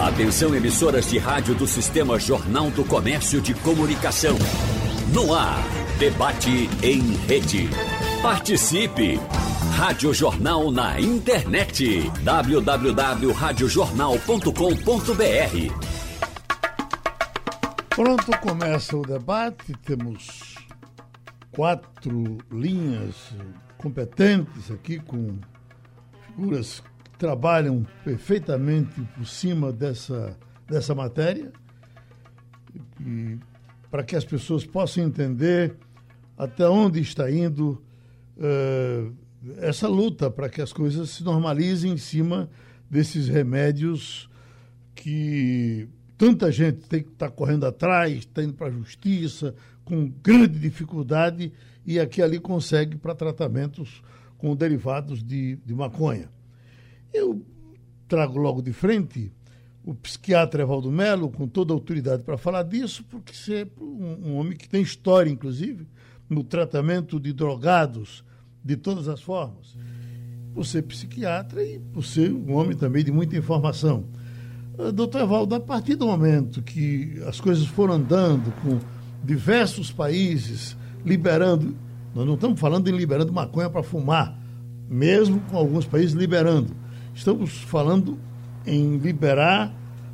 Atenção emissoras de rádio do Sistema Jornal do Comércio de Comunicação. No ar, debate em rede. Participe! Rádio Jornal na internet. www.radiojornal.com.br Pronto, começa o debate. Temos quatro linhas competentes aqui com figuras trabalham perfeitamente por cima dessa, dessa matéria para que as pessoas possam entender até onde está indo uh, essa luta para que as coisas se normalizem em cima desses remédios que tanta gente tem que estar tá correndo atrás, está indo para a justiça, com grande dificuldade, e aqui ali consegue para tratamentos com derivados de, de maconha. Eu trago logo de frente o psiquiatra Evaldo Melo, com toda a autoridade para falar disso, porque você é um, um homem que tem história, inclusive, no tratamento de drogados de todas as formas. Por ser psiquiatra e por ser um homem também de muita informação. Uh, doutor Evaldo, a partir do momento que as coisas foram andando com diversos países liberando, nós não estamos falando em liberando maconha para fumar, mesmo com alguns países liberando. Estamos falando em liberar,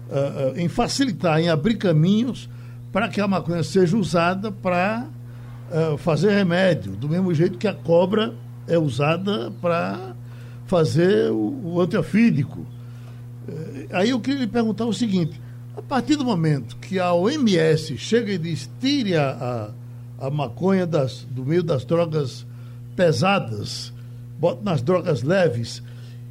uh, em facilitar, em abrir caminhos para que a maconha seja usada para uh, fazer remédio, do mesmo jeito que a cobra é usada para fazer o, o antiofídico. Uh, aí eu queria lhe perguntar o seguinte: a partir do momento que a OMS chega e diz tire a, a, a maconha das, do meio das drogas pesadas, bota nas drogas leves,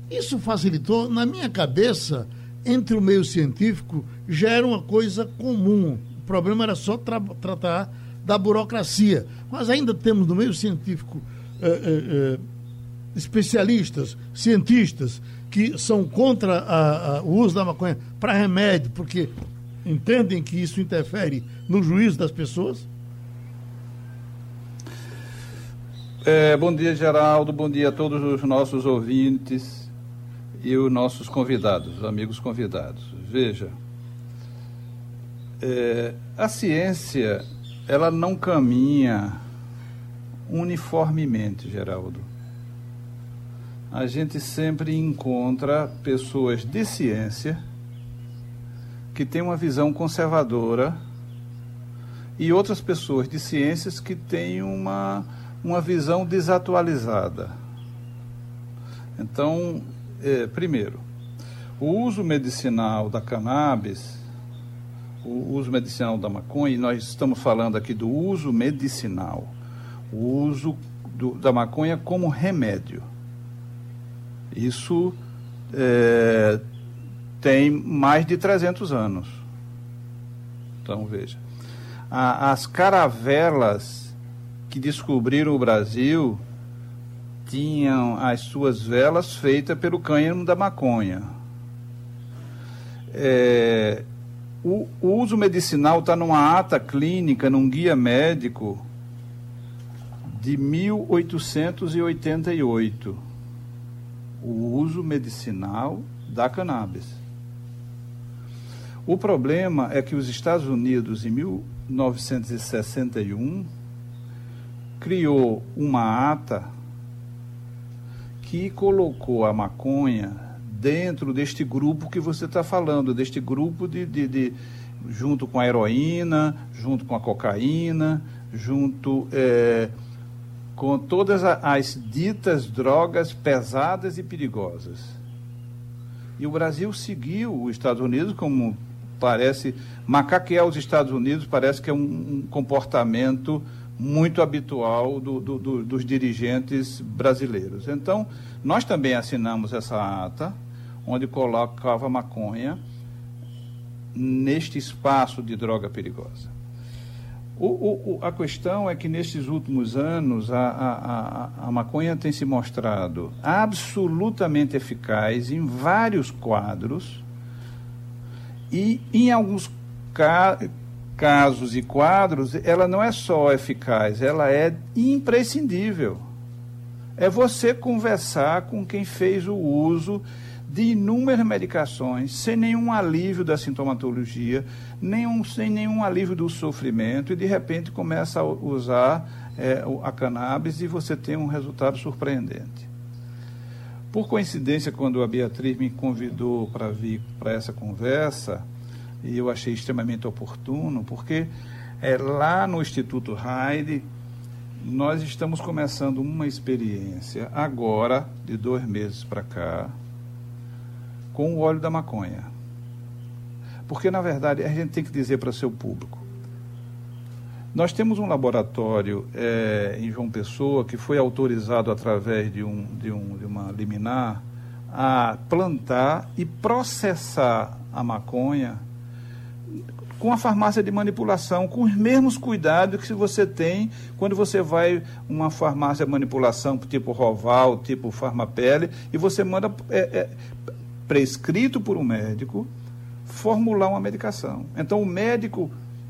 isso facilitou, na minha cabeça, entre o meio científico, já era uma coisa comum. O problema era só tra tratar da burocracia. Mas ainda temos no meio científico eh, eh, eh, especialistas, cientistas, que são contra a, a, o uso da maconha para remédio, porque entendem que isso interfere no juízo das pessoas? É, bom dia, Geraldo. Bom dia a todos os nossos ouvintes e os nossos convidados, amigos convidados. Veja, é, a ciência ela não caminha uniformemente, Geraldo. A gente sempre encontra pessoas de ciência que têm uma visão conservadora e outras pessoas de ciências que têm uma, uma visão desatualizada. Então, é, primeiro, o uso medicinal da cannabis o uso medicinal da maconha, e nós estamos falando aqui do uso medicinal, o uso do, da maconha como remédio. Isso é, tem mais de 300 anos. Então, veja. A, as caravelas que descobriram o Brasil tinham as suas velas feitas pelo cânhamo da maconha. É, o, o uso medicinal está numa ata clínica, num guia médico de 1888. O uso medicinal da cannabis. O problema é que os Estados Unidos, em 1961, criou uma ata que colocou a maconha dentro deste grupo que você está falando, deste grupo de, de, de, junto com a heroína, junto com a cocaína, junto é, com todas as ditas drogas pesadas e perigosas. E o Brasil seguiu os Estados Unidos como parece macaquear os Estados Unidos parece que é um, um comportamento muito habitual do, do, do, dos dirigentes brasileiros. Então, nós também assinamos essa ata onde colocava maconha neste espaço de droga perigosa. O, o, a questão é que nestes últimos anos a, a, a, a, maconha tem se mostrado absolutamente eficaz em vários quadros e em alguns ca casos e quadros ela não é só eficaz, ela é imprescindível. É você conversar com quem fez o uso de inúmeras medicações, sem nenhum alívio da sintomatologia, nenhum, sem nenhum alívio do sofrimento, e de repente começa a usar é, a cannabis e você tem um resultado surpreendente. Por coincidência, quando a Beatriz me convidou para vir para essa conversa, e eu achei extremamente oportuno, porque é, lá no Instituto Heide, nós estamos começando uma experiência agora, de dois meses para cá, com o óleo da maconha. Porque, na verdade, a gente tem que dizer para seu público. Nós temos um laboratório é, em João Pessoa que foi autorizado através de, um, de, um, de uma liminar a plantar e processar a maconha com a farmácia de manipulação, com os mesmos cuidados que você tem quando você vai uma farmácia de manipulação tipo Roval, tipo Farmapele, e você manda é, é, prescrito por um médico formular uma medicação. Então o médico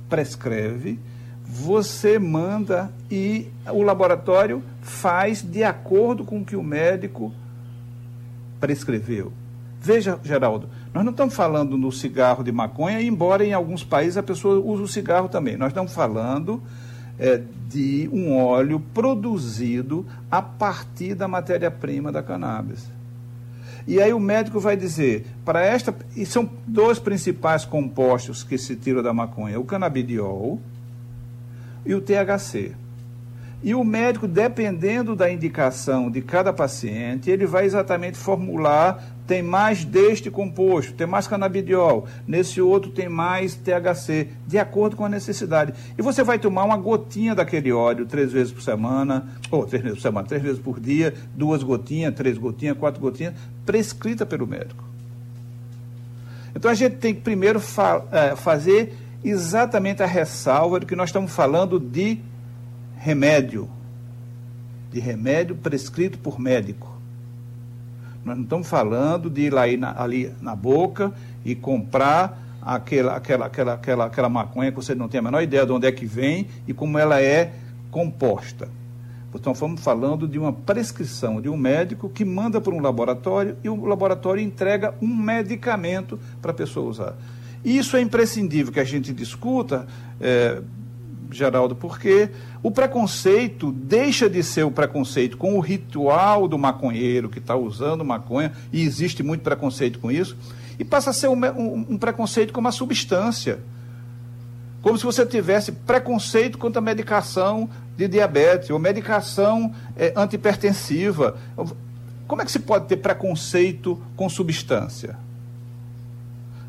prescreve, você manda e o laboratório faz de acordo com o que o médico prescreveu. Veja, Geraldo, nós não estamos falando no cigarro de maconha, embora em alguns países a pessoa use o cigarro também. Nós estamos falando é, de um óleo produzido a partir da matéria-prima da cannabis. E aí o médico vai dizer, para esta, e são dois principais compostos que se tiram da maconha, o canabidiol e o THC. E o médico, dependendo da indicação de cada paciente, ele vai exatamente formular: tem mais deste composto, tem mais canabidiol, nesse outro tem mais THC, de acordo com a necessidade. E você vai tomar uma gotinha daquele óleo três vezes por semana, ou três vezes por semana, três vezes por dia, duas gotinhas, três gotinhas, quatro gotinhas, prescrita pelo médico. Então a gente tem que primeiro fa é, fazer exatamente a ressalva de que nós estamos falando de remédio, de remédio prescrito por médico. Nós não estamos falando de ir lá ir na, ali na boca e comprar aquela, aquela, aquela, aquela, aquela maconha que você não tem a menor ideia de onde é que vem e como ela é composta. Então, estamos falando de uma prescrição de um médico que manda para um laboratório e o laboratório entrega um medicamento para a pessoa usar. Isso é imprescindível que a gente discuta, é, Geraldo, porque o preconceito deixa de ser o preconceito com o ritual do maconheiro que está usando maconha, e existe muito preconceito com isso, e passa a ser um, um, um preconceito com uma substância. Como se você tivesse preconceito contra a medicação de diabetes ou medicação é, antipertensiva. Como é que se pode ter preconceito com substância?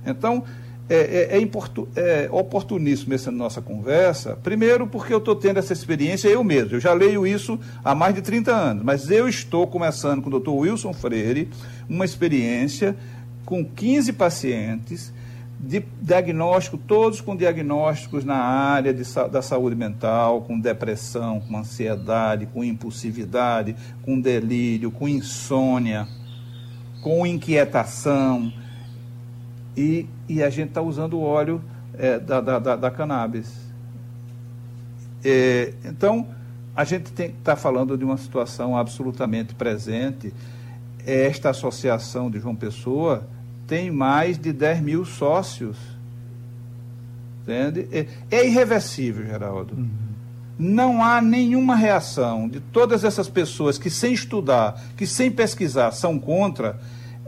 Então, é, é, é, é oportuníssimo essa nossa conversa, primeiro porque eu estou tendo essa experiência eu mesmo. Eu já leio isso há mais de 30 anos, mas eu estou começando com o doutor Wilson Freire uma experiência com 15 pacientes de diagnóstico, todos com diagnósticos na área de, da saúde mental, com depressão, com ansiedade, com impulsividade, com delírio, com insônia, com inquietação e, e a gente está usando o óleo é, da, da, da, da, cannabis. É, então, a gente está falando de uma situação absolutamente presente. Esta associação de João Pessoa tem mais de 10 mil sócios. Entende? É, é irreversível, Geraldo. Uhum. Não há nenhuma reação de todas essas pessoas que, sem estudar, que sem pesquisar, são contra.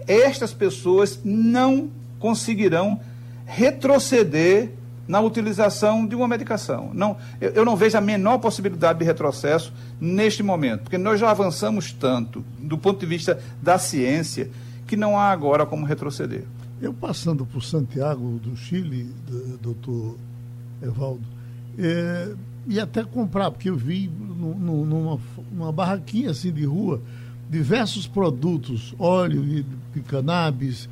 Estas pessoas não conseguirão retroceder na utilização de uma medicação. Não, eu, eu, não vejo a menor possibilidade de retrocesso neste momento, porque nós já avançamos tanto do ponto de vista da ciência que não há agora como retroceder. Eu passando por Santiago do Chile, doutor Evaldo, é, e até comprar, porque eu vi numa barraquinha assim de rua diversos produtos, óleo de, de cannabis,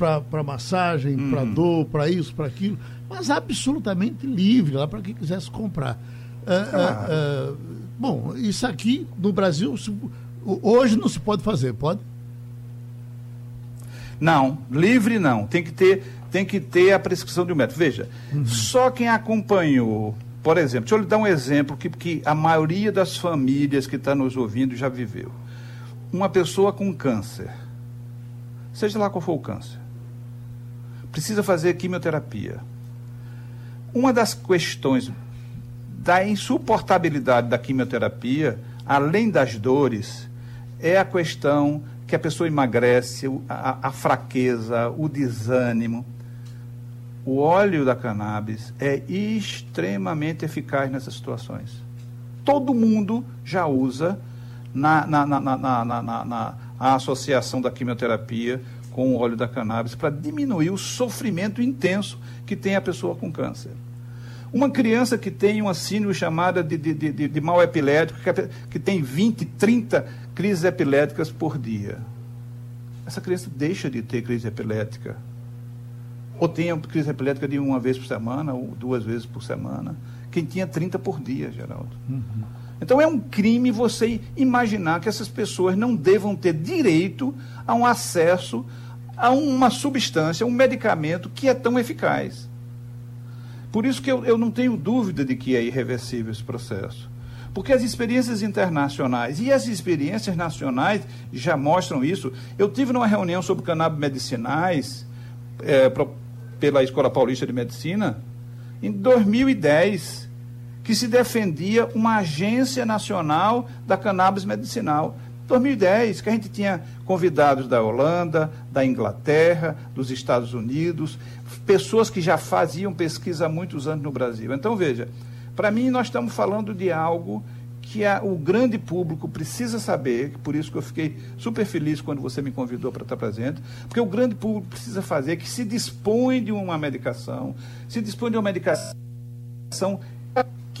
para massagem, uhum. para dor, para isso, para aquilo, mas absolutamente livre lá para quem quisesse comprar. É, é, é, bom, isso aqui no Brasil hoje não se pode fazer, pode? Não, livre não. Tem que ter, tem que ter a prescrição de um médico. Veja, uhum. só quem acompanhou, por exemplo, deixa eu lhe dar um exemplo que, que a maioria das famílias que está nos ouvindo já viveu. Uma pessoa com câncer seja lá qual for o câncer. Precisa fazer quimioterapia. Uma das questões da insuportabilidade da quimioterapia, além das dores, é a questão que a pessoa emagrece, a, a fraqueza, o desânimo. O óleo da cannabis é extremamente eficaz nessas situações. Todo mundo já usa na, na, na, na, na, na, na associação da quimioterapia com o óleo da cannabis para diminuir o sofrimento intenso que tem a pessoa com câncer. Uma criança que tem uma síndrome chamada de, de, de, de mal epilético, que, que tem 20, 30 crises epiléticas por dia. Essa criança deixa de ter crise epilética. Ou tem crise epilética de uma vez por semana, ou duas vezes por semana. Quem tinha 30 por dia, Geraldo. Uhum. Então é um crime você imaginar que essas pessoas não devam ter direito a um acesso a uma substância, um medicamento que é tão eficaz. Por isso que eu, eu não tenho dúvida de que é irreversível esse processo. Porque as experiências internacionais e as experiências nacionais já mostram isso. Eu tive numa reunião sobre cannabis medicinais é, pro, pela Escola Paulista de Medicina em 2010, que se defendia uma agência nacional da cannabis medicinal. 2010, que a gente tinha convidados da Holanda, da Inglaterra, dos Estados Unidos, pessoas que já faziam pesquisa há muitos anos no Brasil. Então, veja, para mim, nós estamos falando de algo que a, o grande público precisa saber, por isso que eu fiquei super feliz quando você me convidou para estar presente, porque o grande público precisa fazer que se dispõe de uma medicação, se dispõe de uma medicação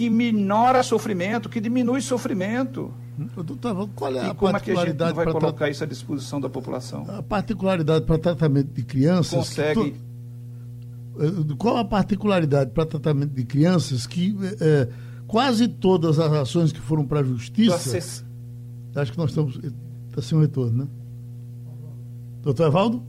que minora sofrimento, que diminui sofrimento. Doutor, qual é a e como é que a gente vai colocar tra... isso à disposição da população? A particularidade para tratamento de crianças. Consegue. Tu... Qual a particularidade para tratamento de crianças que é, quase todas as ações que foram para a justiça. Acess... Acho que nós estamos. Está sem um retorno, né? Doutor Evaldo?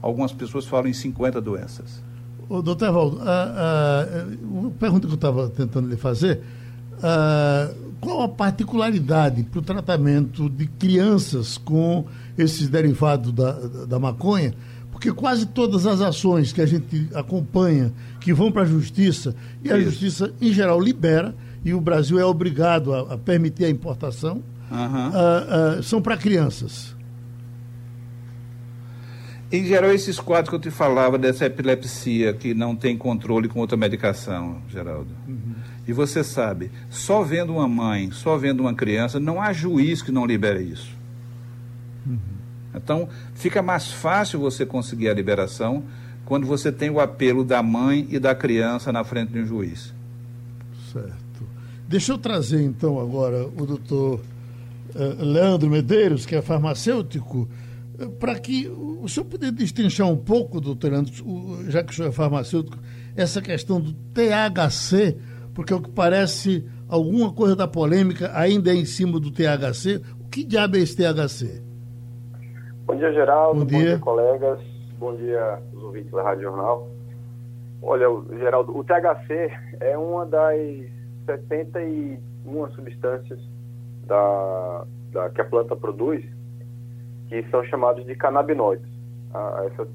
Algumas pessoas falam em 50 doenças. Ô, doutor Evaldo, a, a, uma pergunta que eu estava tentando lhe fazer. A, qual a particularidade para o tratamento de crianças com esses derivados da, da, da maconha? Porque quase todas as ações que a gente acompanha, que vão para a justiça, e a Isso. justiça, em geral, libera, e o Brasil é obrigado a, a permitir a importação, uhum. são para crianças. Em geral, esses quadros que eu te falava dessa epilepsia que não tem controle com outra medicação, Geraldo. Uhum. E você sabe, só vendo uma mãe, só vendo uma criança, não há juiz que não libere isso. Uhum. Então, fica mais fácil você conseguir a liberação quando você tem o apelo da mãe e da criança na frente de um juiz. Certo. Deixa eu trazer então agora o doutor uh, Leandro Medeiros, que é farmacêutico, para que o senhor puder destrinchar um pouco, doutor uh, já que o senhor é farmacêutico, essa questão do THC, porque é o que parece alguma coisa da polêmica ainda é em cima do THC. O que diabo é esse THC? Bom dia, Geraldo. Bom dia, bom dia colegas. Bom dia, os ouvintes da Rádio Jornal. Olha, Geraldo, o THC é uma das 61 substâncias da, da, que a planta produz que são chamados de canabinoides. A, essa,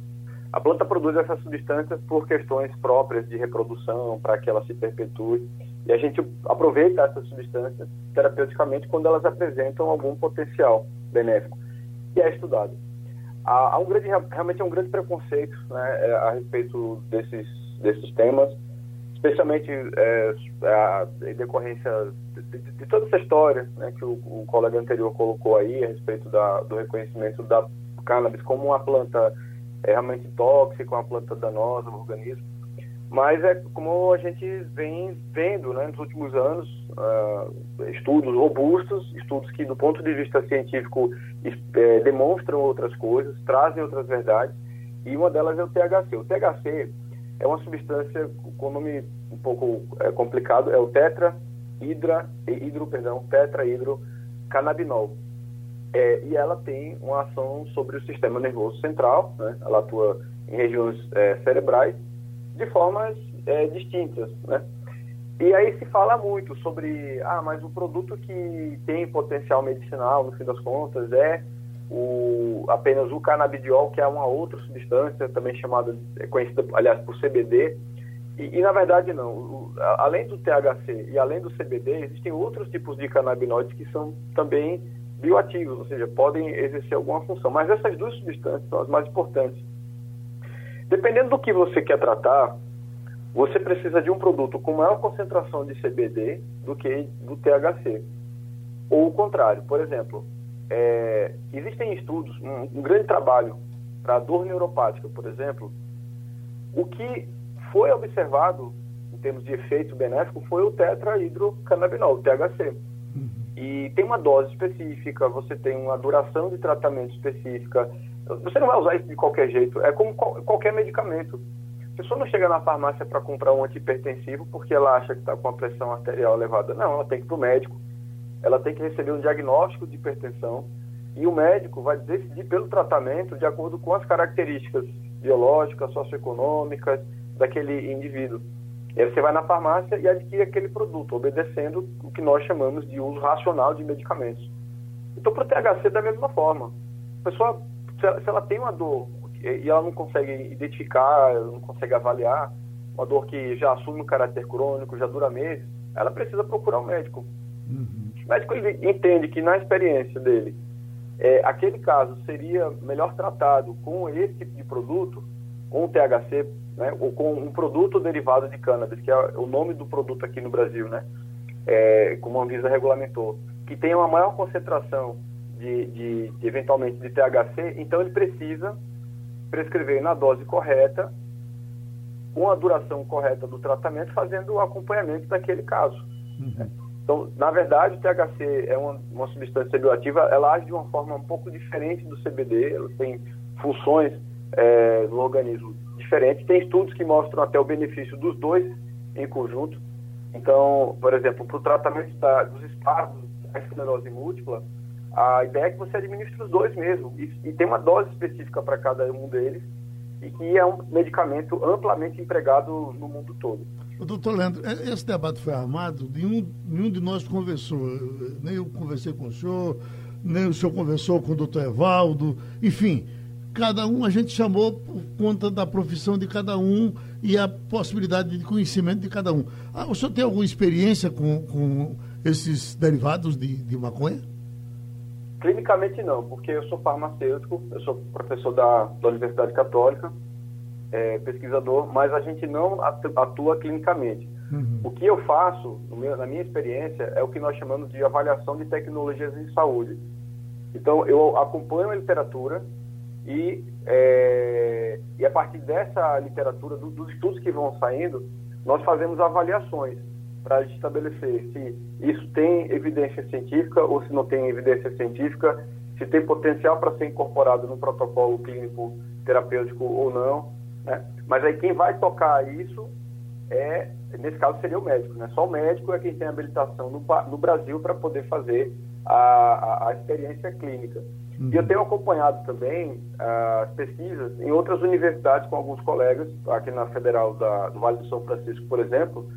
a planta produz essas substâncias por questões próprias de reprodução, para que ela se perpetue. E a gente aproveita essas substâncias terapeuticamente quando elas apresentam algum potencial benéfico que é estudado. Há, há um grande, realmente é um grande preconceito né, é, a respeito desses, desses temas, especialmente é, a, em decorrência de, de, de, toda essa história né, que o, o, colega anterior colocou aí a respeito da, do reconhecimento da cannabis como uma planta é, realmente tóxica, uma planta danosa no organismo. Mas é como a gente vem vendo né, nos últimos anos, uh, estudos robustos, estudos que, do ponto de vista científico, é, demonstram outras coisas, trazem outras verdades, e uma delas é o THC. O THC é uma substância com nome um pouco é, complicado, é o tetra hidra, hidro, perdão, tetrahidrocannabinol. É, e ela tem uma ação sobre o sistema nervoso central, né? ela atua em regiões é, cerebrais, de formas é, distintas, né? E aí se fala muito sobre, ah, mas o produto que tem potencial medicinal, no fim das contas, é o, apenas o canabidiol, que é uma outra substância, também chamada, é conhecida, aliás, por CBD. E, e na verdade, não. O, além do THC e além do CBD, existem outros tipos de canabinoides que são também bioativos, ou seja, podem exercer alguma função. Mas essas duas substâncias são as mais importantes. Dependendo do que você quer tratar, você precisa de um produto com maior concentração de CBD do que do THC. Ou o contrário. Por exemplo, é, existem estudos, um, um grande trabalho para dor neuropática, por exemplo, o que foi observado em termos de efeito benéfico foi o tetrahidrocannabinol, o THC. Uhum. E tem uma dose específica, você tem uma duração de tratamento específica. Você não vai usar isso de qualquer jeito, é como qualquer medicamento. A pessoa não chega na farmácia para comprar um antipertensivo porque ela acha que está com a pressão arterial elevada. Não, ela tem que ir para o médico, ela tem que receber um diagnóstico de hipertensão e o médico vai decidir pelo tratamento de acordo com as características biológicas, socioeconômicas daquele indivíduo. E aí você vai na farmácia e adquire aquele produto, obedecendo o que nós chamamos de uso racional de medicamentos. Então, para o THC, da mesma forma. A pessoa, se ela tem uma dor e ela não consegue identificar, não consegue avaliar, uma dor que já assume um caráter crônico, já dura meses, ela precisa procurar um médico. Uhum. Médico ele entende que, na experiência dele, é, aquele caso seria melhor tratado com esse tipo de produto, com o THC, né, ou com um produto derivado de cannabis, que é o nome do produto aqui no Brasil, né, é, como a Anvisa regulamentou, que tem uma maior concentração de, de, de, eventualmente de THC, então ele precisa prescrever na dose correta, com a duração correta do tratamento, fazendo o acompanhamento daquele caso. Uhum. Então, na verdade, o THC é uma, uma, substância bioativa, ela age de uma forma um pouco diferente do CBD, ela tem funções é, no organismo diferentes. Tem estudos que mostram até o benefício dos dois em conjunto. Então, por exemplo, para o tratamento da, dos espasmos da esclerose múltipla, a ideia é que você administre os dois mesmo. E, e tem uma dose específica para cada um deles e que é um medicamento amplamente empregado no mundo todo. Doutor Leandro, é, esse debate foi armado, nenhum, nenhum de nós conversou. Nem eu conversei com o senhor, nem o senhor conversou com o doutor Evaldo, enfim, cada um a gente chamou por conta da profissão de cada um e a possibilidade de conhecimento de cada um. Ah, o senhor tem alguma experiência com, com esses derivados de, de maconha? Clinicamente não, porque eu sou farmacêutico, eu sou professor da, da Universidade Católica, é, pesquisador, mas a gente não atua clinicamente. Uhum. O que eu faço, meu, na minha experiência, é o que nós chamamos de avaliação de tecnologias em saúde. Então, eu acompanho a literatura e, é, e a partir dessa literatura, do, dos estudos que vão saindo, nós fazemos avaliações para estabelecer se isso tem evidência científica ou se não tem evidência científica, se tem potencial para ser incorporado no protocolo clínico terapêutico ou não. Né? Mas aí quem vai tocar isso é, nesse caso seria o médico, né? Só o médico é quem tem habilitação no, no Brasil para poder fazer a, a, a experiência clínica. Uhum. E eu tenho acompanhado também ah, as pesquisas em outras universidades com alguns colegas, aqui na Federal da, do Vale do São Francisco, por exemplo,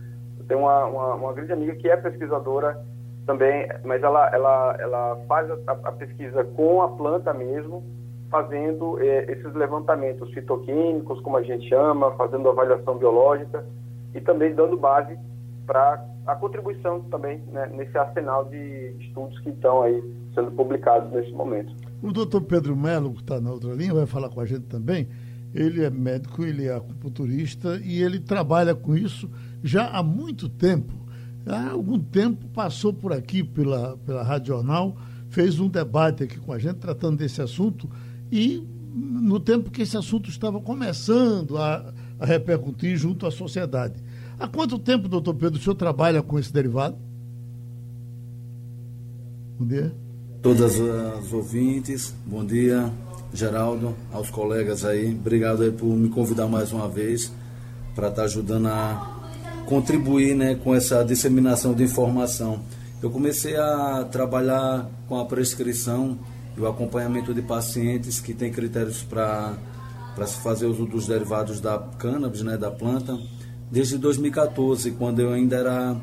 tem uma, uma, uma, grande amiga que é pesquisadora também, mas ela, ela, ela faz a, a pesquisa com a planta mesmo, fazendo eh, esses levantamentos fitoquímicos, como a gente chama, fazendo avaliação biológica e também dando base para a contribuição também né, nesse arsenal de estudos que estão aí sendo publicados nesse momento. O doutor Pedro Melo, que está na outra linha, vai falar com a gente também. Ele é médico, ele é acupunturista e ele trabalha com isso já há muito tempo. Há algum tempo passou por aqui pela, pela Rádio Jornal, fez um debate aqui com a gente tratando desse assunto e no tempo que esse assunto estava começando a, a repercutir junto à sociedade. Há quanto tempo, doutor Pedro, o senhor trabalha com esse derivado? Bom dia. Todas as ouvintes, bom dia, Geraldo, aos colegas aí. Obrigado aí por me convidar mais uma vez para estar tá ajudando a contribuir né, com essa disseminação de informação. Eu comecei a trabalhar com a prescrição e o acompanhamento de pacientes que têm critérios para se fazer uso dos derivados da cannabis, né, da planta, desde 2014, quando eu ainda era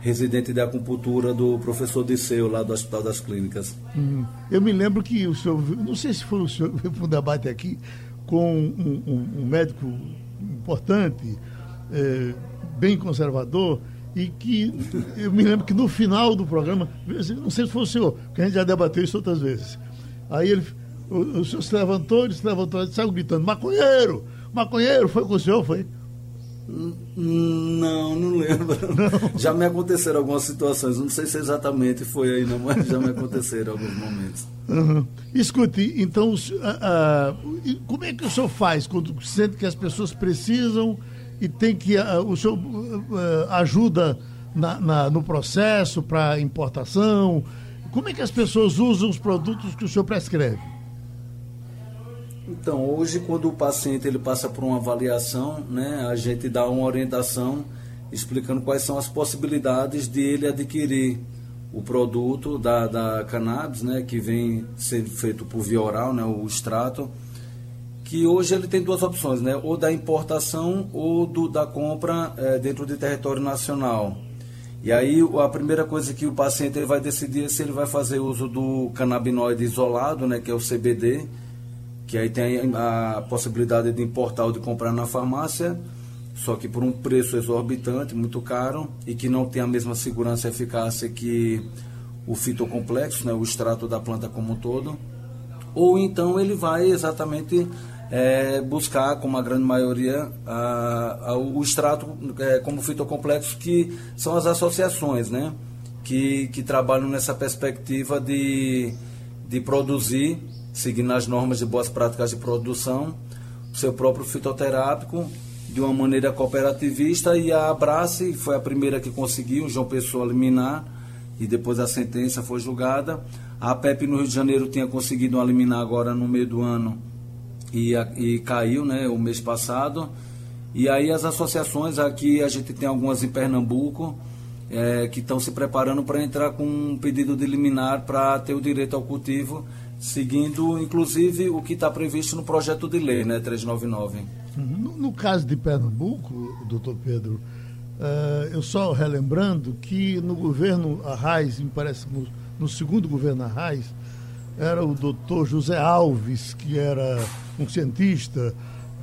residente de acupuntura do professor Disseu, lá do Hospital das Clínicas. Uhum. Eu me lembro que o senhor, não sei se foi o senhor, para um debate aqui com um, um, um médico importante, é, bem conservador, e que eu me lembro que no final do programa, não sei se foi o senhor, porque a gente já debateu isso outras vezes. Aí ele, o, o senhor se levantou, ele se levantou e saiu gritando, maconheiro, maconheiro, foi com o senhor, foi? Não, não lembro. Não. Já me aconteceram algumas situações. Não sei se exatamente foi aí, não, mas já me aconteceram alguns momentos. Uhum. Escute, então, uh, uh, como é que o senhor faz quando sente que as pessoas precisam e tem que. Uh, o senhor ajuda na, na, no processo para importação? Como é que as pessoas usam os produtos que o senhor prescreve? Então, hoje, quando o paciente ele passa por uma avaliação, né, a gente dá uma orientação explicando quais são as possibilidades de ele adquirir o produto da, da cannabis, né, que vem sendo feito por via oral, né, o extrato, que hoje ele tem duas opções, né, ou da importação ou do, da compra é, dentro de território nacional. E aí a primeira coisa que o paciente ele vai decidir é se ele vai fazer uso do canabinoide isolado, né, que é o CBD, que aí tem a possibilidade de importar ou de comprar na farmácia, só que por um preço exorbitante, muito caro, e que não tem a mesma segurança e eficácia que o fitocomplexo, né, o extrato da planta como um todo. Ou então ele vai exatamente é, buscar, como a grande maioria, a, a, o extrato é, como fitocomplexo, que são as associações, né? Que, que trabalham nessa perspectiva de, de produzir seguindo as normas de boas práticas de produção, seu próprio fitoterápico, de uma maneira cooperativista, e a Abrace foi a primeira que conseguiu, João Pessoa liminar, e depois a sentença foi julgada. A PEP no Rio de Janeiro tinha conseguido uma liminar agora no meio do ano e, e caiu né, o mês passado. E aí as associações, aqui a gente tem algumas em Pernambuco, é, que estão se preparando para entrar com um pedido de liminar para ter o direito ao cultivo seguindo inclusive o que está previsto no projeto de lei, né, 399. Uhum. No, no caso de Pernambuco, doutor Pedro, uh, eu só relembrando que no governo Arraes, me parece no, no segundo governo Arraes, era o doutor José Alves, que era um cientista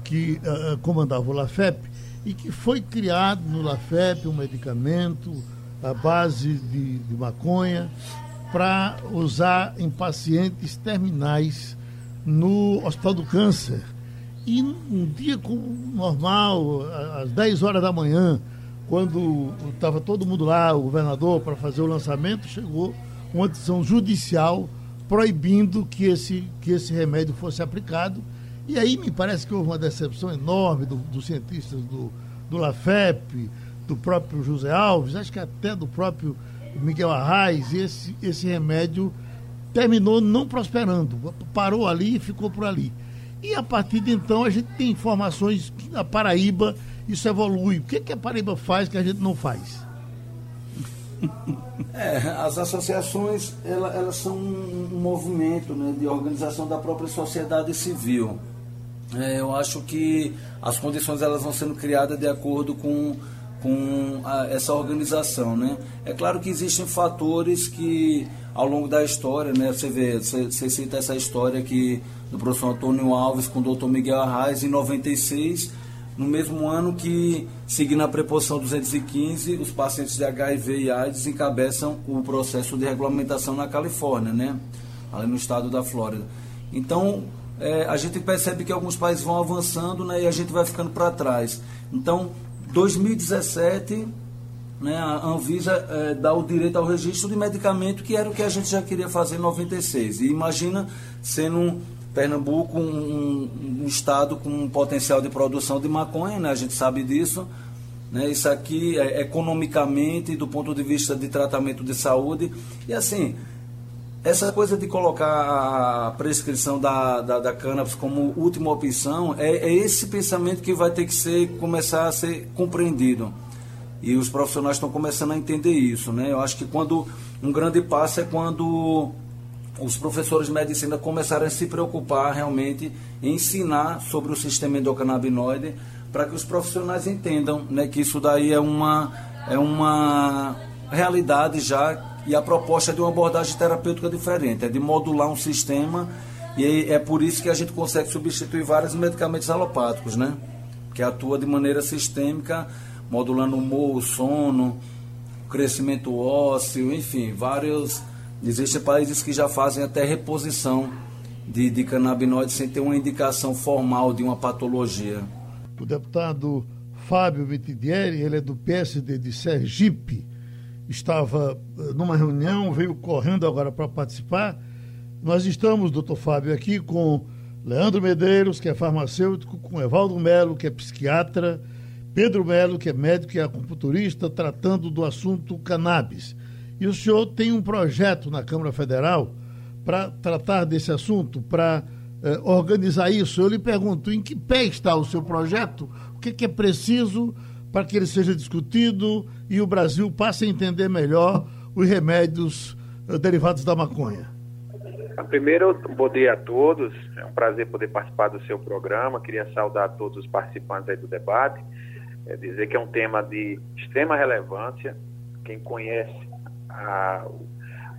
que uh, comandava o LAFEP e que foi criado no LAFEP um medicamento à base de, de maconha para usar em pacientes terminais no Hospital do Câncer. E um dia normal, às 10 horas da manhã, quando estava todo mundo lá, o governador, para fazer o lançamento, chegou uma decisão judicial proibindo que esse, que esse remédio fosse aplicado. E aí me parece que houve uma decepção enorme dos do cientistas do, do LAFEP, do próprio José Alves, acho que até do próprio Miguel Arraes, esse, esse remédio terminou não prosperando, parou ali e ficou por ali. E a partir de então a gente tem informações que na Paraíba isso evolui. O que, que a Paraíba faz que a gente não faz? É, as associações elas, elas são um movimento né, de organização da própria sociedade civil. É, eu acho que as condições elas vão sendo criadas de acordo com com a, essa organização, né? É claro que existem fatores que ao longo da história, né? Você vê, você, você cita essa história que do professor Antônio Alves com o doutor Miguel Arraes em 96, no mesmo ano que, seguindo a preposição 215, os pacientes de HIV e AIDS encabeçam o processo de regulamentação na Califórnia, né? Ali no estado da Flórida. Então, é, a gente percebe que alguns países vão avançando né, e a gente vai ficando para trás. Então, 2017, né, a Anvisa é, dá o direito ao registro de medicamento, que era o que a gente já queria fazer em 96. E imagina sendo Pernambuco um, um, estado com um potencial de produção de maconha, né, a gente sabe disso. Né, isso aqui, é, economicamente, do ponto de vista de tratamento de saúde. E assim, essa coisa de colocar a prescrição da, da, da cannabis como última opção é, é, esse pensamento que vai ter que ser, começar a ser compreendido. E os profissionais estão começando a entender isso. Né? Eu acho que quando um grande passo é quando os professores de medicina começarem a se preocupar realmente em ensinar sobre o sistema endocannabinoide para que os profissionais entendam né, que isso daí é uma, é uma realidade já e a proposta é de uma abordagem terapêutica diferente, é de modular um sistema e é por isso que a gente consegue substituir vários medicamentos alopáticos, né? Que atua de maneira sistêmica, modulando o humor, o sono, o crescimento ósseo, enfim, vários. Existem países que já fazem até reposição de, de canabinoides sem ter uma indicação formal de uma patologia. O deputado Fábio Vitidieri, ele é do PSD de Sergipe, estava eh, numa reunião, veio correndo agora para participar. Nós estamos, doutor Fábio, aqui com Leandro Medeiros, que é farmacêutico, com Evaldo Melo, que é psiquiatra, Pedro Melo, que é médico e acupunturista, tratando do assunto cannabis. E o senhor tem um projeto na Câmara Federal para tratar desse assunto, para eh, organizar isso. Eu lhe pergunto, em que pé está o seu projeto? O que, que é preciso para que ele seja discutido e o Brasil passe a entender melhor os remédios eh, derivados da maconha? Primeiro, bom dia a todos. É um prazer poder participar do seu programa. Queria saudar todos os participantes do debate. É dizer que é um tema de extrema relevância. Quem conhece a,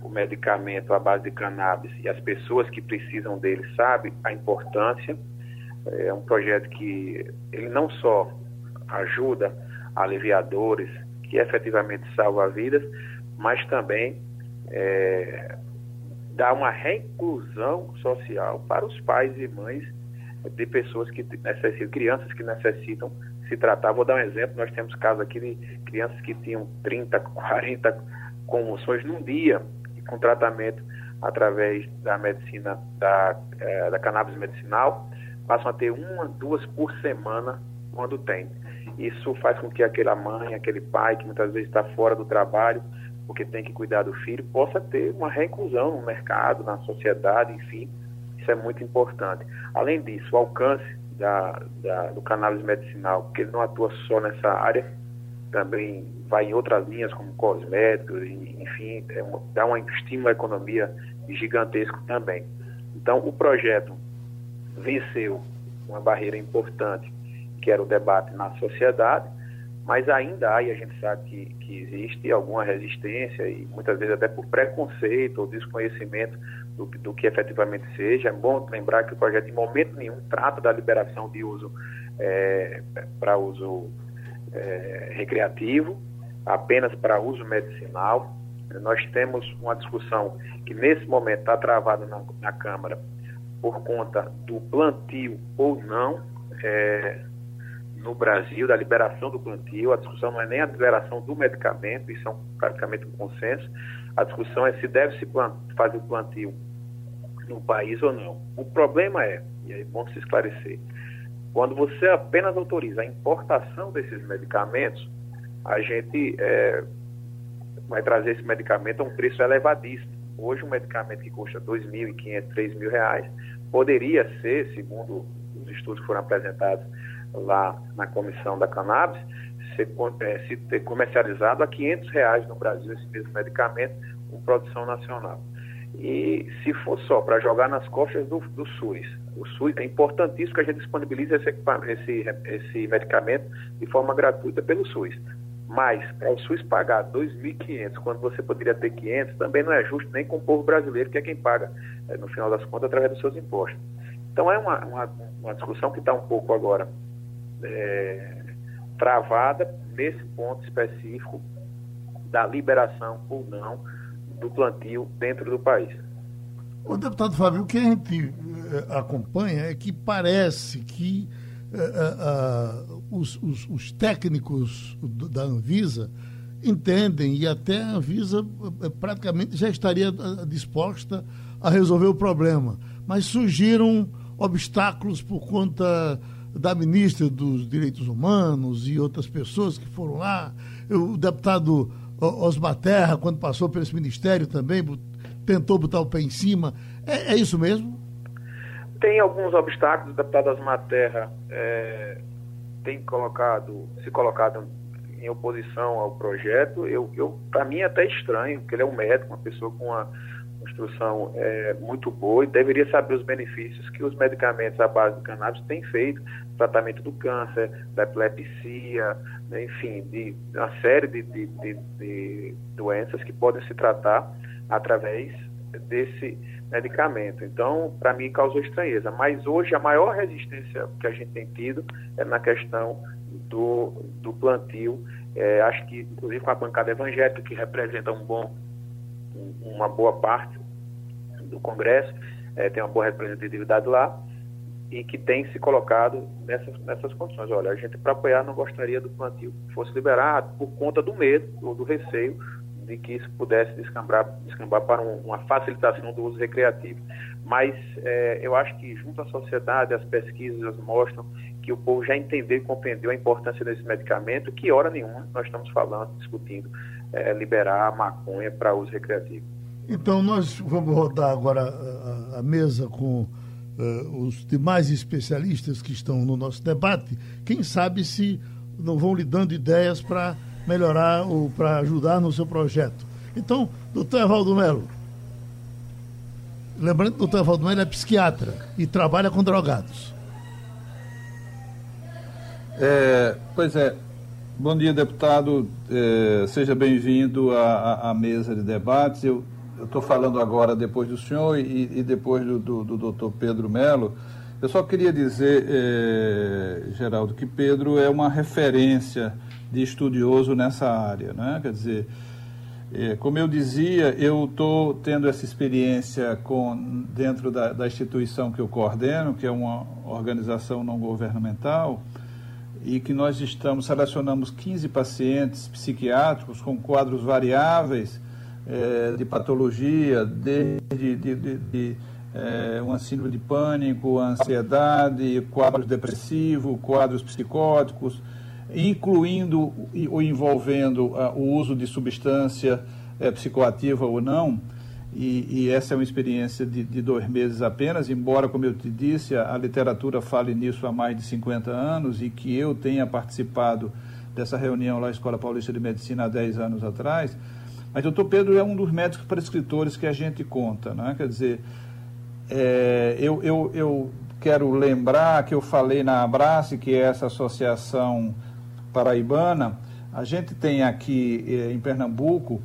o medicamento à base de cannabis e as pessoas que precisam dele sabe a importância. É um projeto que ele não só ajuda a que efetivamente salva vidas, mas também é, dá uma reinclusão social para os pais e mães de pessoas que necessitam, crianças que necessitam se tratar. Vou dar um exemplo, nós temos casos aqui de crianças que tinham 30, 40 comoções num dia com tratamento através da medicina, da, é, da cannabis medicinal, passam a ter uma, duas por semana quando tem. Isso faz com que aquela mãe, aquele pai que muitas vezes está fora do trabalho, porque tem que cuidar do filho, possa ter uma reinclusão no mercado, na sociedade, enfim. Isso é muito importante. Além disso, o alcance da, da, do cannabis medicinal, porque ele não atua só nessa área, também vai em outras linhas, como cosméticos, enfim, é uma, dá um estímulo à economia gigantesco também. Então, o projeto venceu uma barreira importante, que era o debate na sociedade, mas ainda há, e a gente sabe que, que existe alguma resistência, e muitas vezes até por preconceito ou desconhecimento do, do que efetivamente seja. É bom lembrar que o projeto, em momento nenhum, trata da liberação de uso é, para uso é, recreativo, apenas para uso medicinal. Nós temos uma discussão que nesse momento está travada na, na, Câmara por conta do plantio ou não é, no Brasil, da liberação do plantio. A discussão não é nem a liberação do medicamento, isso é praticamente um consenso. A discussão é se deve se fazer o plantio no país ou não. O problema é, e é bom se esclarecer, quando você apenas autoriza a importação desses medicamentos, a gente é, vai trazer esse medicamento a um preço elevadíssimo. Hoje, um medicamento que custa R$ 2.500, R$ 3.000, poderia ser, segundo os estudos que foram apresentados lá na comissão da cannabis, ser, é, se ter comercializado a 500 reais no Brasil esse mesmo medicamento com produção nacional. E se for só para jogar nas costas do, do SUS, o SUS é importantíssimo que a gente disponibilize esse, esse, esse medicamento de forma gratuita pelo SUS. Mas, para o SUS pagar 2.500 quando você poderia ter 500, também não é justo nem com o povo brasileiro, que é quem paga, é, no final das contas, através dos seus impostos. Então, é uma, uma, uma discussão que está um pouco agora é, travada nesse ponto específico da liberação ou não do plantio dentro do país. O deputado Fábio, o que a gente eh, acompanha é que parece que uh, uh, os, os, os, técnicos da Anvisa entendem e até a Anvisa praticamente já estaria disposta a resolver o problema. Mas surgiram obstáculos por conta da ministra dos Direitos Humanos e outras pessoas que foram lá. O deputado Osmar Terra, quando passou por esse ministério também, tentou botar o pé em cima. É, é isso mesmo? Tem alguns obstáculos. O deputado Osmar Terra é, tem colocado, se colocado em oposição ao projeto. Eu, eu para mim é até estranho, porque ele é um médico, uma pessoa com uma, instrução é, muito boa e deveria saber os benefícios que os medicamentos à base de cannabis têm feito tratamento do câncer, da epilepsia, né, enfim, de uma série de, de, de, de doenças que podem se tratar através desse medicamento. Então, para mim, causou estranheza. Mas hoje, a maior resistência que a gente tem tido é na questão do, do plantio. É, acho que, inclusive, com a bancada evangélica, que representa um bom, uma boa parte do Congresso, é, tem uma boa representatividade lá, e que tem se colocado nessas, nessas condições. Olha, a gente, para apoiar, não gostaria do plantio que fosse liberado por conta do medo ou do receio de que isso pudesse descambar, descambar para um, uma facilitação do uso recreativo. Mas é, eu acho que, junto à sociedade, as pesquisas mostram que o povo já entendeu e compreendeu a importância desse medicamento, que, hora nenhuma, nós estamos falando, discutindo, é, liberar a maconha para uso recreativo. Então, nós vamos rodar agora a, mesa com uh, os demais especialistas que estão no nosso debate. Quem sabe se não vão lhe dando ideias para melhorar ou para ajudar no seu projeto. Então, doutor Evaldo Melo, lembrando que o doutor Evaldo Melo é psiquiatra e trabalha com drogados. É, pois é. Bom dia, deputado. É, seja bem-vindo à, à, mesa de debates. Eu estou falando agora depois do senhor e, e depois do, do, do doutor Pedro Melo. Eu só queria dizer, é, Geraldo, que Pedro é uma referência de estudioso nessa área. Né? Quer dizer, é, como eu dizia, eu estou tendo essa experiência com, dentro da, da, instituição que eu coordeno, que é uma organização não governamental, e que nós estamos, selecionamos 15 pacientes psiquiátricos com quadros variáveis é, de patologia, desde de, de, de, é, uma síndrome de pânico, ansiedade, quadros depressivos, quadros psicóticos, incluindo ou envolvendo uh, o uso de substância uh, psicoativa ou não, e, e, essa é uma experiência de, de, dois meses apenas, embora, como eu te disse, a, a, literatura fale nisso há mais de 50 anos e que eu tenha participado dessa reunião lá na Escola Paulista de Medicina há 10 anos atrás. Mas o doutor Pedro é um dos médicos prescritores que a gente conta, né? quer dizer, é, eu, eu, eu quero lembrar que eu falei na Abrace, que é essa associação paraibana, a gente tem aqui eh, em Pernambuco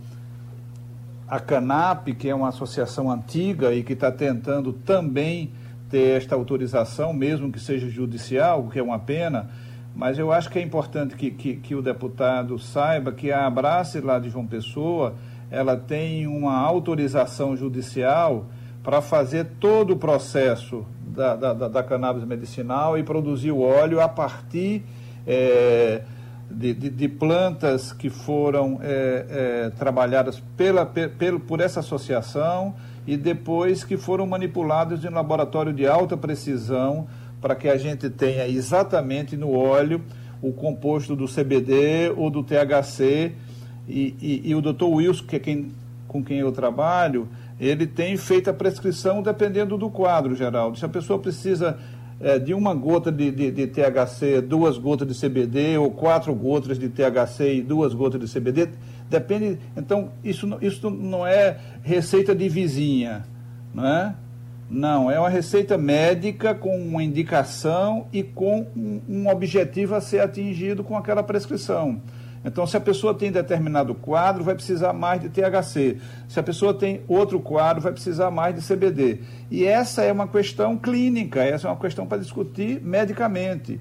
a CANAP, que é uma associação antiga e que está tentando também ter esta autorização, mesmo que seja judicial, o que é uma pena, mas eu acho que é importante que, que, que o deputado saiba que a Abrace lá de João Pessoa, ela tem uma autorização judicial para fazer todo o processo da, da, da, cannabis medicinal e produzir o óleo a partir é, de, de, de, plantas que foram é, é, trabalhadas pela, pel, por essa associação e depois que foram manipuladas em laboratório de alta precisão para que a gente tenha exatamente no óleo o composto do CBD ou do THC e, e, e o Dr. Wilson, que é quem, com quem eu trabalho, ele tem feito a prescrição dependendo do quadro, Geraldo. Se a pessoa precisa é, de uma gota de, de, de, THC, duas gotas de CBD, ou quatro gotas de THC e duas gotas de CBD, depende. Então, isso, isso não é receita de vizinha, não é? Não, é uma receita médica com uma indicação e com um, objetivo a ser atingido com aquela prescrição. Então, se a pessoa tem determinado quadro, vai precisar mais de THC. Se a pessoa tem outro quadro, vai precisar mais de CBD. E essa é uma questão clínica, essa é uma questão para discutir medicamente.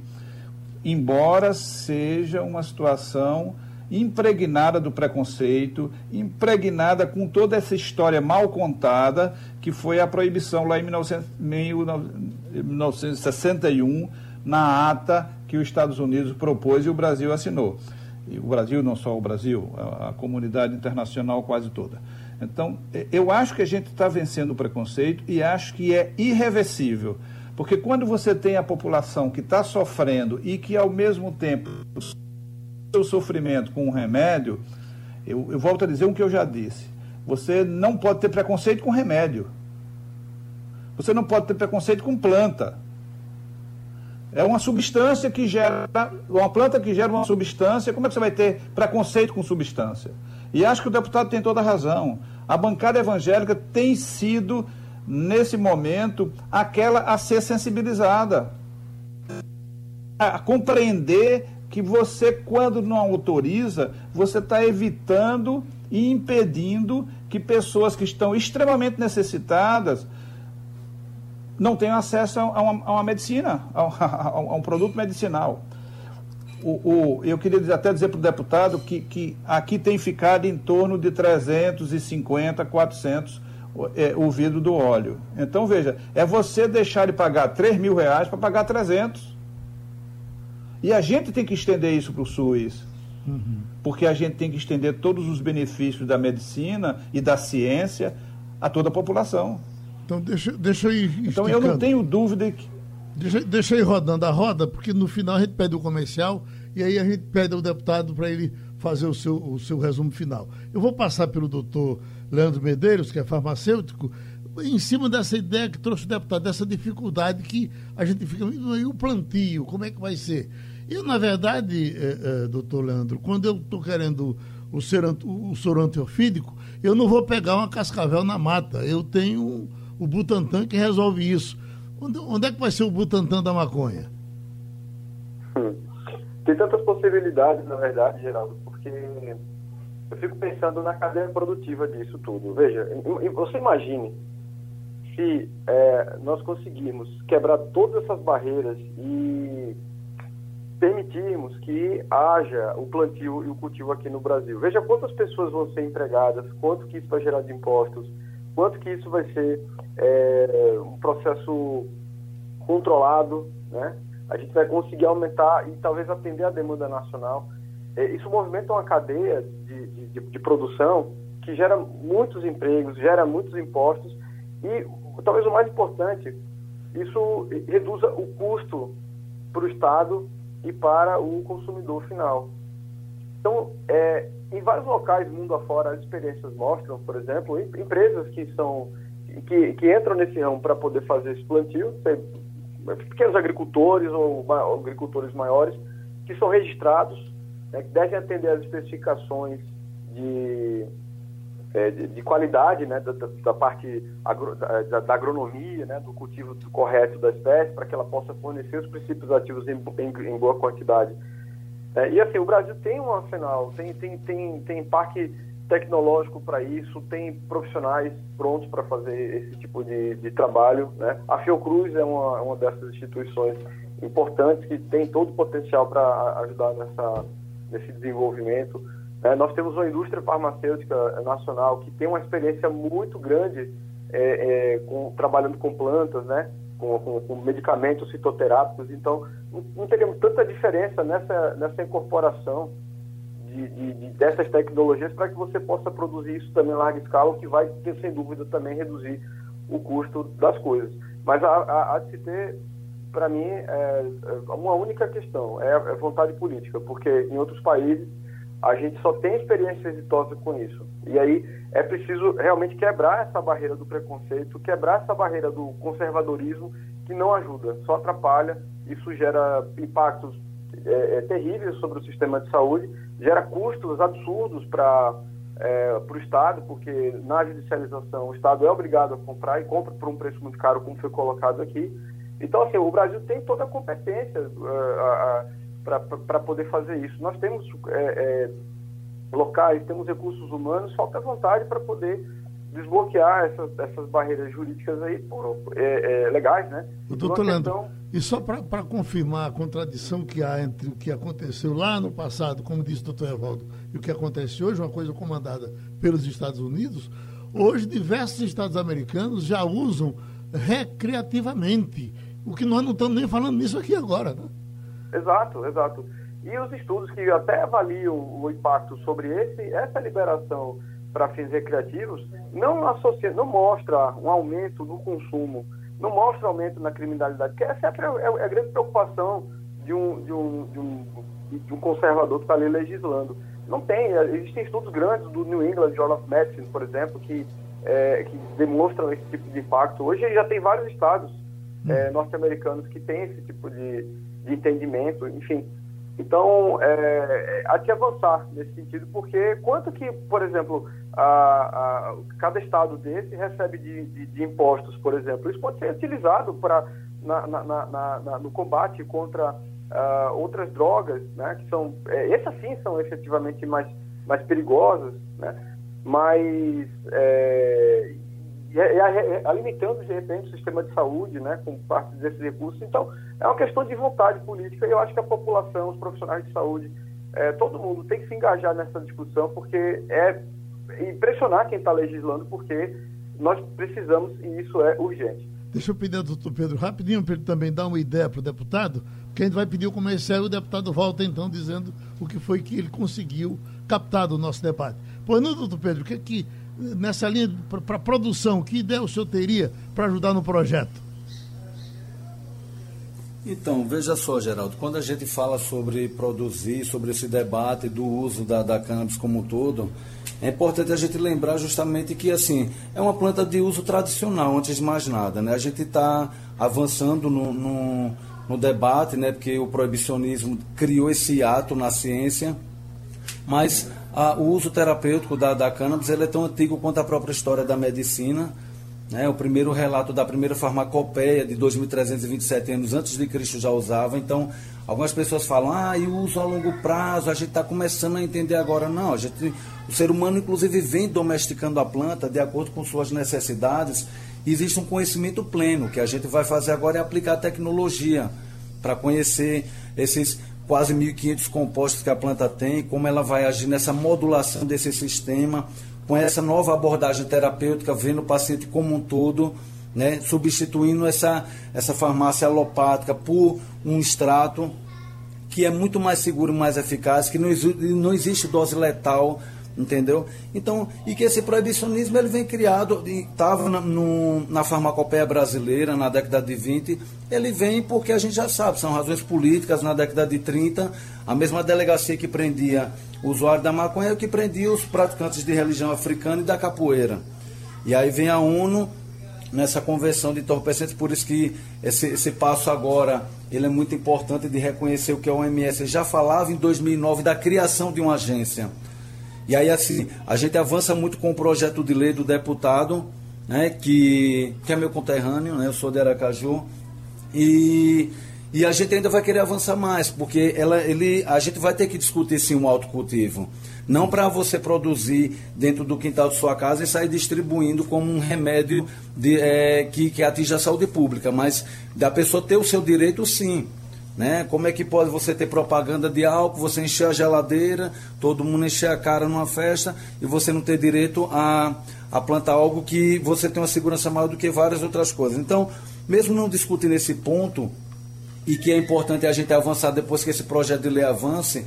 Embora seja uma situação impregnada do preconceito, impregnada com toda essa história mal contada, que foi a proibição lá em 1961, na ata que os Estados Unidos propôs e o Brasil assinou e o Brasil, não só o Brasil, a, a comunidade internacional quase toda. Então, eu acho que a gente está vencendo o preconceito e acho que é irreversível. Porque quando você tem a população que está sofrendo e que, ao mesmo tempo, o sofrimento com o remédio, eu, eu volto a dizer o que eu já disse. Você não pode ter preconceito com remédio. Você não pode ter preconceito com planta. É uma substância que gera, uma planta que gera uma substância, como é que você vai ter preconceito com substância? E acho que o deputado tem toda a razão. A bancada evangélica tem sido, nesse momento, aquela a ser sensibilizada, a compreender que você, quando não autoriza, você está evitando e impedindo que pessoas que estão extremamente necessitadas não tenham acesso a uma, a uma medicina, a, a, a, um produto medicinal. O, o, eu queria até dizer para o deputado que, que aqui tem ficado em torno de 350, 400 é, o vidro do óleo. Então, veja, é você deixar de pagar 3 mil reais para pagar 300. E a gente tem que estender isso para o SUS. Uhum. Porque a gente tem que estender todos os benefícios da medicina e da ciência a toda a população. Então, deixa, deixa eu ir. Então, eu não tenho dúvida que. Deixa, deixa eu ir rodando a roda, porque no final a gente pede o comercial e aí a gente pede ao deputado para ele fazer o seu, o seu resumo final. Eu vou passar pelo doutor Leandro Medeiros, que é farmacêutico, em cima dessa ideia que trouxe o deputado, dessa dificuldade que a gente fica. E o plantio, como é que vai ser? Eu, na verdade, é, é, doutor Leandro, quando eu estou querendo o, o soro antiofídico, eu não vou pegar uma cascavel na mata. Eu tenho o Butantan que resolve isso. Onde, onde é que vai ser o Butantan da maconha? Hum. Tem tantas possibilidades, na verdade, Geraldo, porque eu fico pensando na cadeia produtiva disso tudo. Veja, você imagine se é, nós conseguirmos quebrar todas essas barreiras e permitirmos que haja o plantio e o cultivo aqui no Brasil. Veja quantas pessoas vão ser empregadas, quanto que isso vai gerar de impostos, quanto que isso vai ser é, um processo controlado, né? A gente vai conseguir aumentar e talvez atender a demanda nacional. É, isso movimenta uma cadeia de, de, de produção que gera muitos empregos, gera muitos impostos e, talvez o mais importante, isso reduza o custo para o Estado e para o consumidor final. Então, é, em vários locais mundo afora, as experiências mostram, por exemplo, empresas que são que, que entram nesse ramo para poder fazer esse plantio, pequenos agricultores ou, agricultores maiores que são registrados, né, que devem atender às especificações de, é, de, de, qualidade né, da, da parte agro, da, da, agronomia, né, do cultivo correto da espécie, para que ela possa fornecer os princípios ativos em, em, em boa quantidade. É, e assim, o Brasil tem um arsenal, tem, tem, tem, tem parque tecnológico para isso, tem profissionais prontos para fazer esse tipo de, de trabalho. Né? A Fiocruz é uma, uma dessas instituições importantes que tem todo o potencial para ajudar nessa, nesse desenvolvimento. É, nós temos uma indústria farmacêutica nacional que tem uma experiência muito grande é, é, com, trabalhando com plantas, né? Com, com, com, medicamentos fitoterápicos. Então, não, não teríamos tanta diferença nessa, nessa incorporação de, de, de, dessas tecnologias para que você possa produzir isso também em larga escala, o que vai, ter, sem dúvida, também reduzir o custo das coisas. Mas a, a, a de se ter, para mim, é, é uma única questão, é, é vontade política, porque em outros países a gente só tem experiência exitosa com isso. E aí é preciso realmente quebrar essa barreira do preconceito, quebrar essa barreira do conservadorismo que não ajuda, só atrapalha. Isso gera impactos é, é, terríveis sobre o sistema de saúde, gera custos absurdos para é, o Estado, porque na judicialização o Estado é obrigado a comprar e compra por um preço muito caro, como foi colocado aqui. Então, assim, o Brasil tem toda a competência uh, para poder fazer isso. Nós temos é, é, locais, temos recursos humanos, falta vontade para poder desbloquear essas, essas barreiras jurídicas aí por, é, é, legais, né? Doutor Leandro, e só para confirmar a contradição que há entre o que aconteceu lá no passado, como disse o doutor Evaldo, e o que acontece hoje, uma coisa comandada pelos Estados Unidos, hoje diversos estados americanos já usam recreativamente, o que nós não estamos nem falando nisso aqui agora, né? Exato, exato. E os estudos que até avaliam o impacto sobre esse, essa liberação para fins recreativos não associa, não mostra um aumento no consumo não mostra aumento na criminalidade, que essa é a, é a grande preocupação de um, de um, de um, de um conservador que está ali legislando. Não tem, existem estudos grandes do New England Journal of Medicine, por exemplo, que, é, que demonstram esse tipo de impacto. Hoje já tem vários estados hum. é, norte-americanos que têm esse tipo de, de entendimento, enfim. Então, é, há que avançar nesse sentido, porque quanto que, por exemplo, a, a, cada estado desse recebe de, de, de, impostos, por exemplo, isso pode ser utilizado para no combate contra uh, outras drogas, né, que são, é, essas sim são efetivamente mais, mais perigosas, né, mas é, e, e, alimentando de repente o sistema de saúde, né, com parte desses recursos. Então, é uma questão de vontade política e eu acho que a população, os profissionais de saúde, é, todo mundo tem que se engajar nessa discussão, porque é impressionar quem está legislando, porque nós precisamos e isso é urgente. Deixa eu pedir ao doutor Pedro rapidinho para ele também dar uma ideia para o deputado, porque a gente vai pedir o comercial e o deputado volta então dizendo o que foi que ele conseguiu captar do nosso debate. Pois não, doutor Pedro, o que é que nessa linha para produção, que ideia o senhor teria para ajudar no projeto? Então, veja só, Geraldo, quando a gente fala sobre produzir, sobre esse debate do uso da, da cannabis como um todo, é importante a gente lembrar justamente que, assim, é uma planta de uso tradicional, antes de mais nada, né? A gente está avançando no, no, no, debate, né? Porque o proibicionismo criou esse ato na ciência, mas a, o uso terapêutico da, da cannabis é tão antigo quanto a própria história da medicina. Né? O primeiro relato da primeira farmacopeia de 2.327 anos antes de Cristo já usava. Então, algumas pessoas falam, ah, e o uso a longo prazo, a gente está começando a entender agora. Não, a gente, o ser humano, inclusive, vem domesticando a planta de acordo com suas necessidades. Existe um conhecimento pleno, que a gente vai fazer agora é aplicar a tecnologia para conhecer esses quase 1.500 compostos que a planta tem, como ela vai agir nessa modulação desse sistema, com essa nova abordagem terapêutica, vendo o paciente como um todo, né, substituindo essa, essa farmácia alopática por um extrato que é muito mais seguro e mais eficaz, que não, não existe dose letal entendeu? Então, e que esse proibicionismo ele vem criado, estava na, na farmacopeia brasileira na década de 20, ele vem porque a gente já sabe, são razões políticas na década de 30, a mesma delegacia que prendia o usuário da maconha é o que prendia os praticantes de religião africana e da capoeira. E aí vem a ONU nessa conversão de entorpecentes, por isso que esse, esse passo agora ele é muito importante de reconhecer o que a OMS já falava em 2009 da criação de uma agência e aí, assim, a gente avança muito com o projeto de lei do deputado, né, que, que é meu conterrâneo, né, eu sou de Aracaju, e, e a gente ainda vai querer avançar mais, porque ela, ele, a gente vai ter que discutir sim um autocultivo. Não para você produzir dentro do quintal de sua casa e sair distribuindo como um remédio de, é, que, que atinge a saúde pública, mas da pessoa ter o seu direito sim. Né? Como é que pode você ter propaganda de álcool, você encher a geladeira, todo mundo encher a cara numa festa e você não ter direito a, a plantar algo que você tem uma segurança maior do que várias outras coisas. Então, mesmo não discutindo esse ponto, e que é importante a gente avançar depois que esse projeto de lei avance,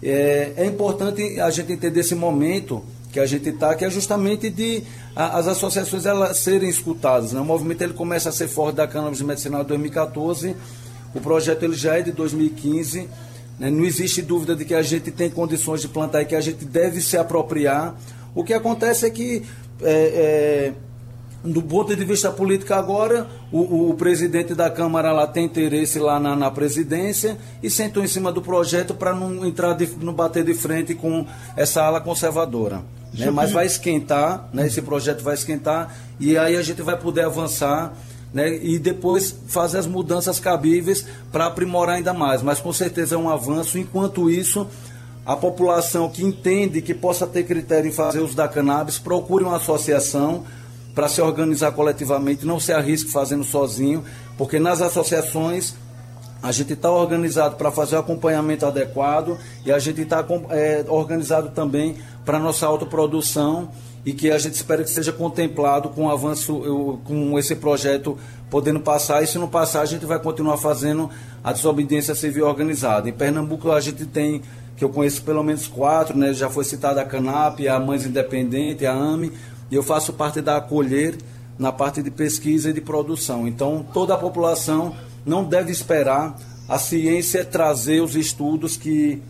é, é importante a gente entender esse momento que a gente está, que é justamente de a, as associações elas serem escutadas. Né? O movimento ele começa a ser forte da Cannabis Medicinal em 2014 o projeto ele já é de 2015. Né? Não existe dúvida de que a gente tem condições de plantar e que a gente deve se apropriar. O que acontece é que, é, é, do ponto de vista político agora, o, o, presidente da Câmara lá tem interesse lá na, na presidência e sentou em cima do projeto para não entrar, de, não bater de frente com essa ala conservadora. Né? Mas vai esquentar, né? esse projeto vai esquentar e aí a gente vai poder avançar né, e depois fazer as mudanças cabíveis para aprimorar ainda mais. Mas com certeza é um avanço. Enquanto isso, a população que entende que possa ter critério em fazer uso da cannabis, procure uma associação para se organizar coletivamente, não se arrisque fazendo sozinho, porque nas associações a gente está organizado para fazer o acompanhamento adequado e a gente está é, organizado também para nossa autoprodução e que a gente espera que seja contemplado com o avanço, com esse projeto podendo passar, e se não passar, a gente vai continuar fazendo a desobediência civil organizada. Em Pernambuco a gente tem, que eu conheço pelo menos quatro, né? já foi citada a CANAP, a Mães Independente, a AME, e eu faço parte da Acolher na parte de pesquisa e de produção. Então, toda a população não deve esperar a ciência trazer os estudos que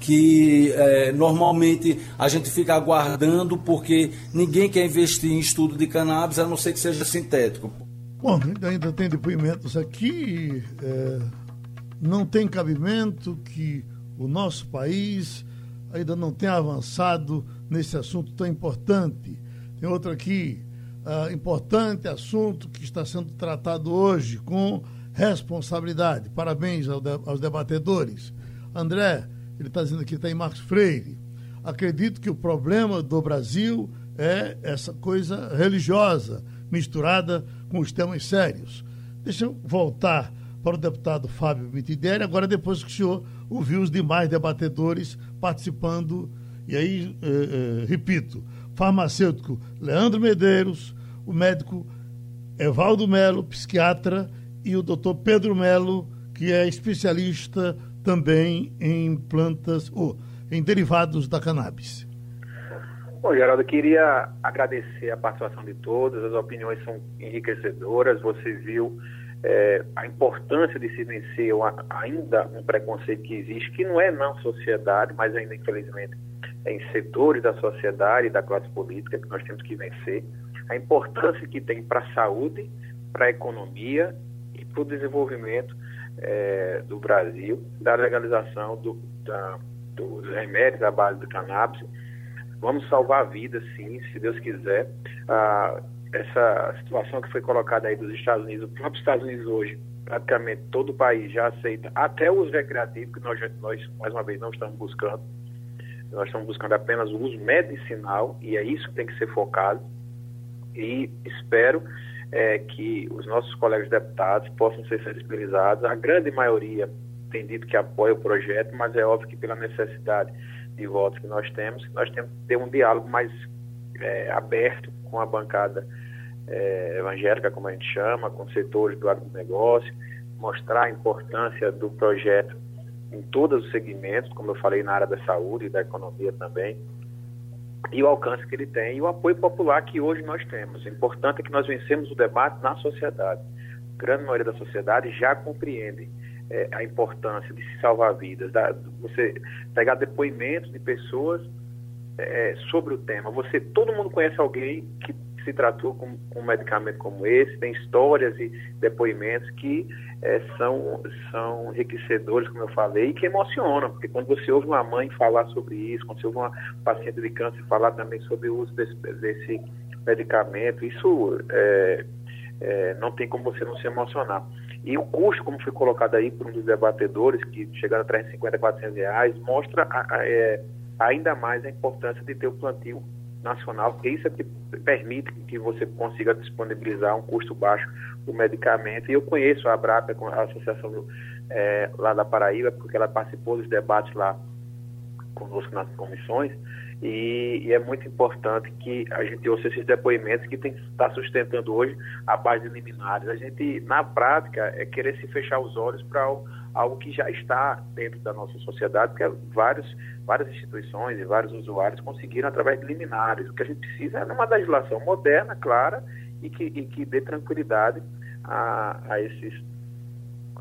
que é, normalmente a gente fica aguardando porque ninguém quer investir em estudo de cannabis a não ser que seja sintético. Bom, ainda tem depoimentos aqui, é, não tem cabimento que o nosso país ainda não tem avançado nesse assunto tão importante. Tem outro aqui, uh, importante assunto que está sendo tratado hoje com responsabilidade. Parabéns ao de, aos debatedores. André, ele está dizendo aqui, está em Marcos Freire. Acredito que o problema do Brasil é essa coisa religiosa misturada com os temas sérios. Deixa eu voltar para o deputado Fábio Mitidieri, agora depois que o senhor ouviu os demais debatedores participando, e aí, eh, eh, repito, farmacêutico Leandro Medeiros, o médico Evaldo Melo, psiquiatra, e o doutor Pedro Melo, que é especialista também em plantas ou em derivados da cannabis. Bom, Geraldo, eu queria agradecer a participação de todos, as opiniões são enriquecedoras, você viu é, a importância de se vencer ainda um preconceito que existe, que não é na sociedade, mas ainda, infelizmente, é em setores da sociedade e da classe política que nós temos que vencer, a importância que tem para a saúde, para a economia e para o desenvolvimento é, do Brasil, da legalização do, da, dos remédios à base do cannabis. Vamos salvar vidas, sim, se Deus quiser. Ah, essa situação que foi colocada aí dos Estados Unidos, os próprios Estados Unidos hoje, praticamente todo o país já aceita, até o uso recreativo, que nós, nós mais uma vez não estamos buscando. Nós estamos buscando apenas o uso medicinal e é isso que tem que ser focado. E espero é, que os nossos colegas deputados possam ser sensibilizados. A grande maioria tem dito que apoia o projeto, mas é óbvio que pela necessidade de votos que nós temos, nós temos que ter um diálogo mais é, aberto com a bancada é, evangélica, como a gente chama, com setores do agronegócio, mostrar a importância do projeto em todos os segmentos, como eu falei, na área da saúde e da economia também, e o alcance que ele tem e o apoio popular que hoje nós temos. O importante é que nós vencemos o debate na sociedade. A grande maioria da sociedade já compreende é, a importância de se salvar vidas, da, você pegar depoimentos de pessoas é, sobre o tema. Você, todo mundo conhece alguém que se tratou com, com um medicamento como esse, tem histórias e depoimentos que é, são, são enriquecedores, como eu falei, e que emocionam, porque quando você ouve uma mãe falar sobre isso, quando você ouve uma paciente de câncer falar também sobre o uso desse, desse medicamento, isso é, é, não tem como você não se emocionar. E o custo, como foi colocado aí por um dos debatedores, que chegaram a 350, 400 reais, mostra a, a, é, ainda mais a importância de ter o plantio nacional, isso é que permite que você consiga disponibilizar um custo baixo do medicamento. E eu conheço a ABRAP, a associação é, lá da Paraíba, porque ela participou dos debates lá conosco nas comissões, e, e, é muito importante que a gente ouça esses depoimentos que tem está sustentando hoje a base de liminares. A gente, na prática, é querer se fechar os olhos para algo que já está dentro da nossa sociedade, porque vários, várias instituições e vários usuários conseguiram através de liminares. O que a gente precisa é uma legislação moderna, clara e que, e que dê tranquilidade a, a, esses,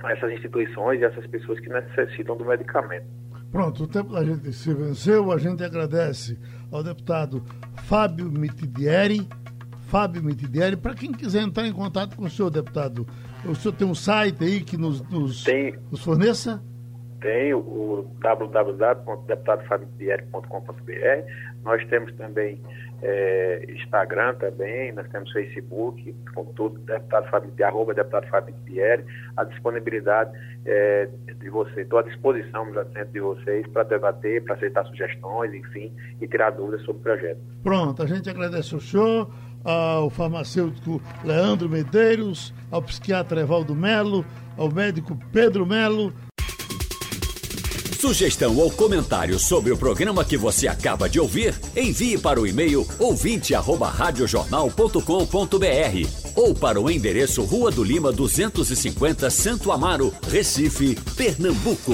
a essas instituições e essas pessoas que necessitam do medicamento. Pronto, o tempo da gente se venceu. A gente agradece ao deputado Fábio Mitidieri. Fábio Mitidieri, para quem quiser entrar em contato com o senhor, deputado, o senhor tem um site aí que nos, nos, tem, nos forneça? Tem o www.deputadofabiobieri.com.br. Nós temos também é, Instagram também, nós temos Facebook, com tudo, deputado Fábio, arroba deputado Fábio Bieri, a disponibilidade é, de vocês, estou à disposição de vocês para debater, para aceitar sugestões, enfim, e tirar dúvidas sobre o projeto. Pronto, a gente agradece o senhor, ao farmacêutico Leandro Medeiros, ao psiquiatra Evaldo Melo, ao médico Pedro Melo. Sugestão ou comentário sobre o programa que você acaba de ouvir, envie para o e-mail ouvinte@radiojornal.com.br ou para o endereço Rua do Lima 250, Santo Amaro, Recife, Pernambuco.